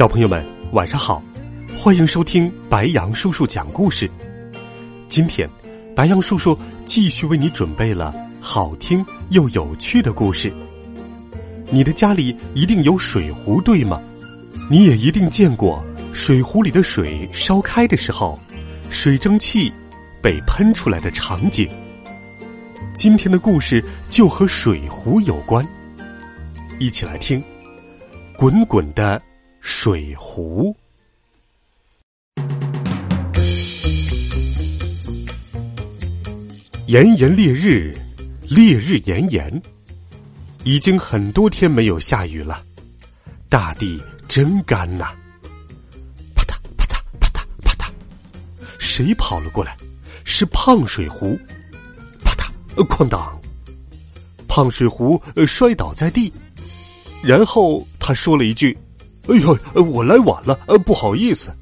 小朋友们，晚上好！欢迎收听白杨叔叔讲故事。今天，白杨叔叔继续为你准备了好听又有趣的故事。你的家里一定有水壶，对吗？你也一定见过水壶里的水烧开的时候，水蒸气被喷出来的场景。今天的故事就和水壶有关，一起来听《滚滚的》。水壶，炎炎烈日，烈日炎炎，已经很多天没有下雨了，大地真干呐！啪嗒啪嗒啪嗒啪嗒，谁跑了过来？是胖水壶！啪嗒，哐当，胖水壶摔倒在地，然后他说了一句。哎呦，我来晚了，呃，不好意思。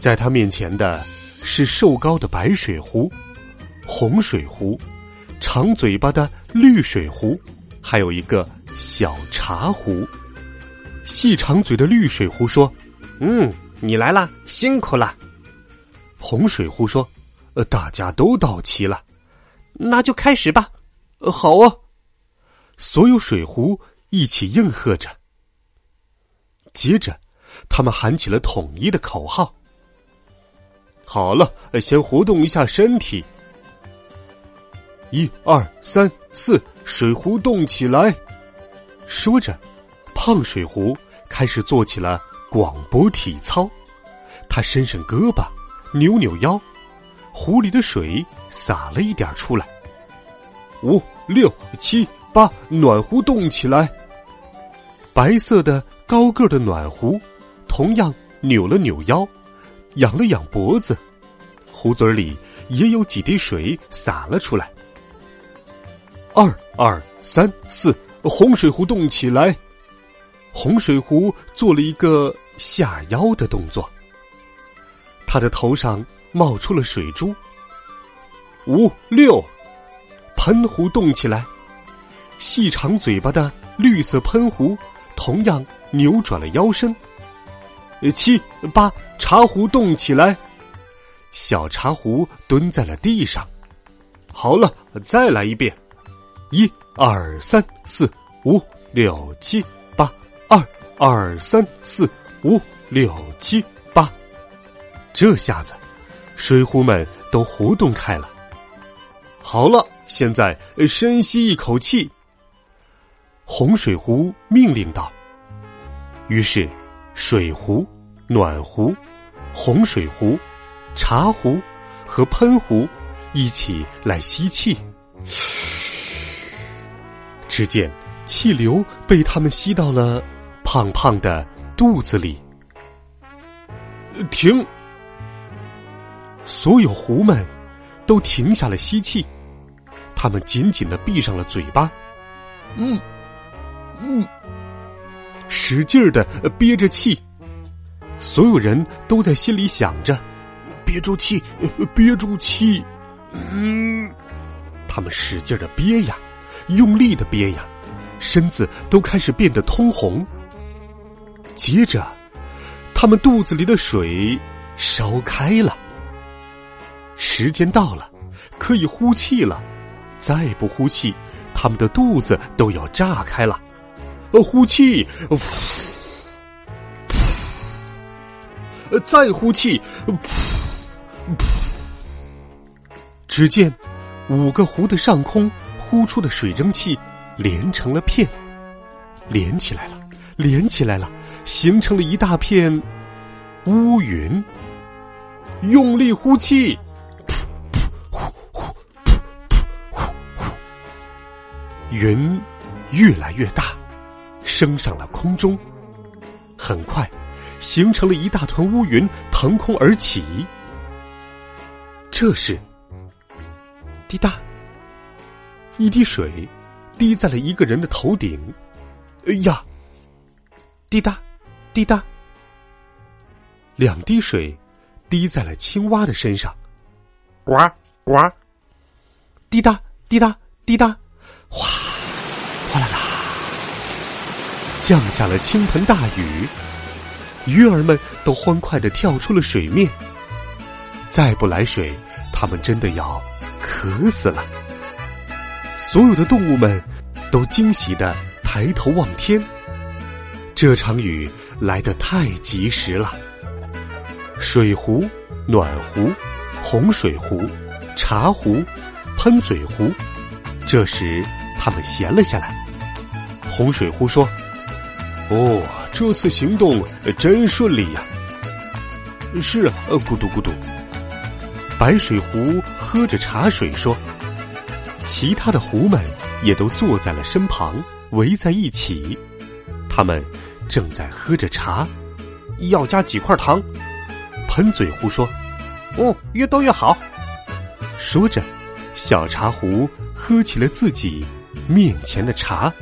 在他面前的是瘦高的白水壶、红水壶、长嘴巴的绿水壶，还有一个小茶壶。细长嘴的绿水壶说：“嗯，你来了，辛苦了。”红水壶说：“呃，大家都到齐了，那就开始吧。”“呃，好啊。”所有水壶一起应和着。接着，他们喊起了统一的口号。好了，先活动一下身体。一二三四，水壶动起来！说着，胖水壶开始做起了广播体操。他伸伸胳膊，扭扭腰，壶里的水洒了一点出来。五六七八，暖壶动起来！白色的高个的暖壶，同样扭了扭腰，仰了仰脖子，壶嘴里也有几滴水洒了出来。二二三四，红水壶动起来，红水壶做了一个下腰的动作，他的头上冒出了水珠。五六，喷壶动起来，细长嘴巴的绿色喷壶。同样扭转了腰身。七八茶壶动起来，小茶壶蹲在了地上。好了，再来一遍。一二三四五六七八，二二三四五六七八。这下子，水壶们都活动开了。好了，现在深吸一口气。红水壶命令道：“于是，水壶、暖壶、红水壶、茶壶和喷壶一起来吸气。只见气流被他们吸到了胖胖的肚子里。停！所有壶们都停下了吸气，他们紧紧的闭上了嘴巴。嗯。”嗯，使劲儿的憋着气，所有人都在心里想着：憋住气，憋住气。嗯，他们使劲的憋呀，用力的憋呀，身子都开始变得通红。接着，他们肚子里的水烧开了。时间到了，可以呼气了。再不呼气，他们的肚子都要炸开了。呼气，噗，噗，再呼气，噗，噗。只见五个湖的上空呼出的水蒸气连成了片，连起来了，连起来了，形成了一大片乌云。用力呼气，噗噗呼呼，噗噗呼呼，云越来越大。升上了空中，很快，形成了一大团乌云，腾空而起。这时，滴答，一滴水滴在了一个人的头顶。哎呀！滴答，滴答，两滴水滴在了青蛙的身上。呱呱，滴答滴答滴答，哗哗啦啦，降下了倾盆大雨。鱼儿们都欢快的跳出了水面。再不来水，他们真的要渴死了。所有的动物们都惊喜的抬头望天。这场雨来得太及时了。水壶、暖壶、红水壶、茶壶、喷嘴壶，这时他们闲了下来。红水壶说：“哦，这次行动真顺利呀。”是啊，咕嘟咕嘟。白水壶喝着茶水说：“其他的壶们也都坐在了身旁，围在一起，他们。”正在喝着茶，要加几块糖。喷嘴壶说：“哦，越多越好。”说着，小茶壶喝起了自己面前的茶。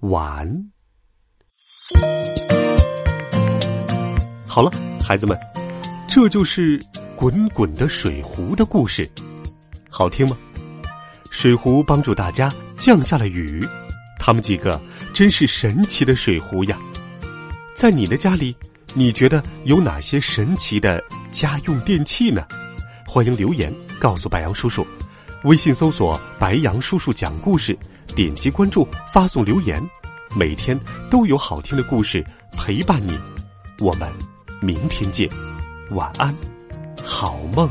玩。好了，孩子们，这就是滚滚的水壶的故事，好听吗？水壶帮助大家。降下了雨，他们几个真是神奇的水壶呀！在你的家里，你觉得有哪些神奇的家用电器呢？欢迎留言告诉白杨叔叔。微信搜索“白杨叔叔讲故事”，点击关注，发送留言，每天都有好听的故事陪伴你。我们明天见，晚安，好梦。